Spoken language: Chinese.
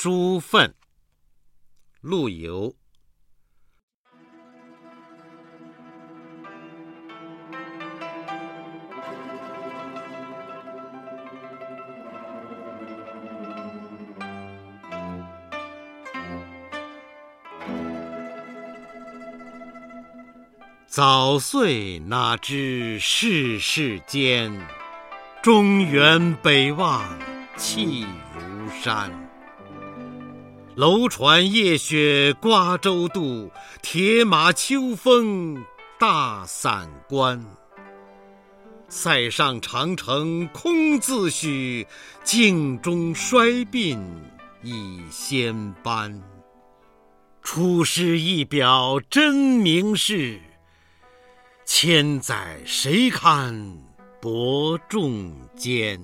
书愤，陆游。早岁哪知世事艰，中原北望气如山。楼船夜雪瓜洲渡，铁马秋风大散关。塞上长城空自许，镜中衰鬓已先斑。出师一表真名世。千载谁堪伯仲间？